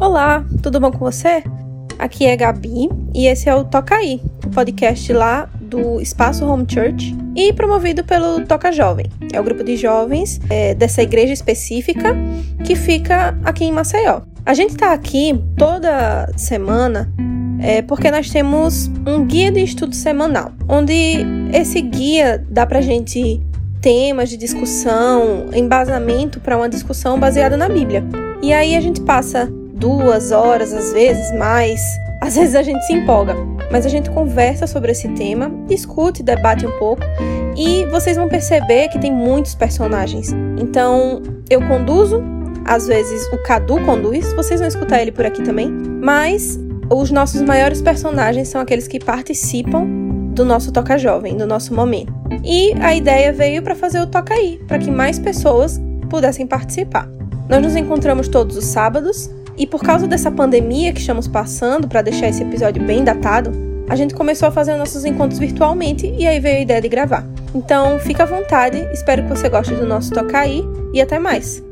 Olá, tudo bom com você? Aqui é Gabi e esse é o Toca Aí, o podcast lá do Espaço Home Church e promovido pelo Toca Jovem. É o grupo de jovens é, dessa igreja específica que fica aqui em Maceió. A gente tá aqui toda semana é, porque nós temos um guia de estudo semanal, onde esse guia dá pra gente temas de discussão, embasamento para uma discussão baseada na Bíblia. E aí a gente passa duas horas, às vezes mais, às vezes a gente se empolga, mas a gente conversa sobre esse tema, discute, debate um pouco e vocês vão perceber que tem muitos personagens. Então eu conduzo, às vezes o Cadu conduz, vocês vão escutar ele por aqui também, mas os nossos maiores personagens são aqueles que participam do nosso Toca Jovem, do nosso momento. E a ideia veio para fazer o Toca Aí, para que mais pessoas pudessem participar. Nós nos encontramos todos os sábados e por causa dessa pandemia que estamos passando, para deixar esse episódio bem datado, a gente começou a fazer nossos encontros virtualmente e aí veio a ideia de gravar. Então, fica à vontade, espero que você goste do nosso Toca Aí e até mais!